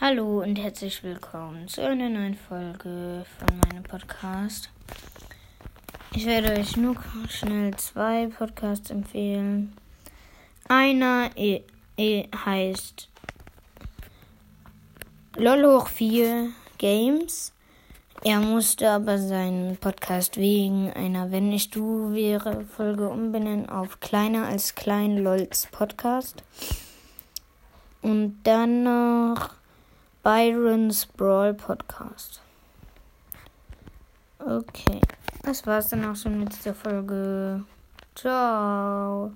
Hallo und herzlich willkommen zu einer neuen Folge von meinem Podcast. Ich werde euch nur schnell zwei Podcasts empfehlen. Einer e e heißt LOL hoch 4 Games. Er musste aber seinen Podcast wegen einer Wenn ich du wäre Folge umbenennen auf kleiner als klein LOLs Podcast. Und dann noch Byron's Brawl Podcast. Okay, das war's dann auch schon mit dieser Folge. Ciao.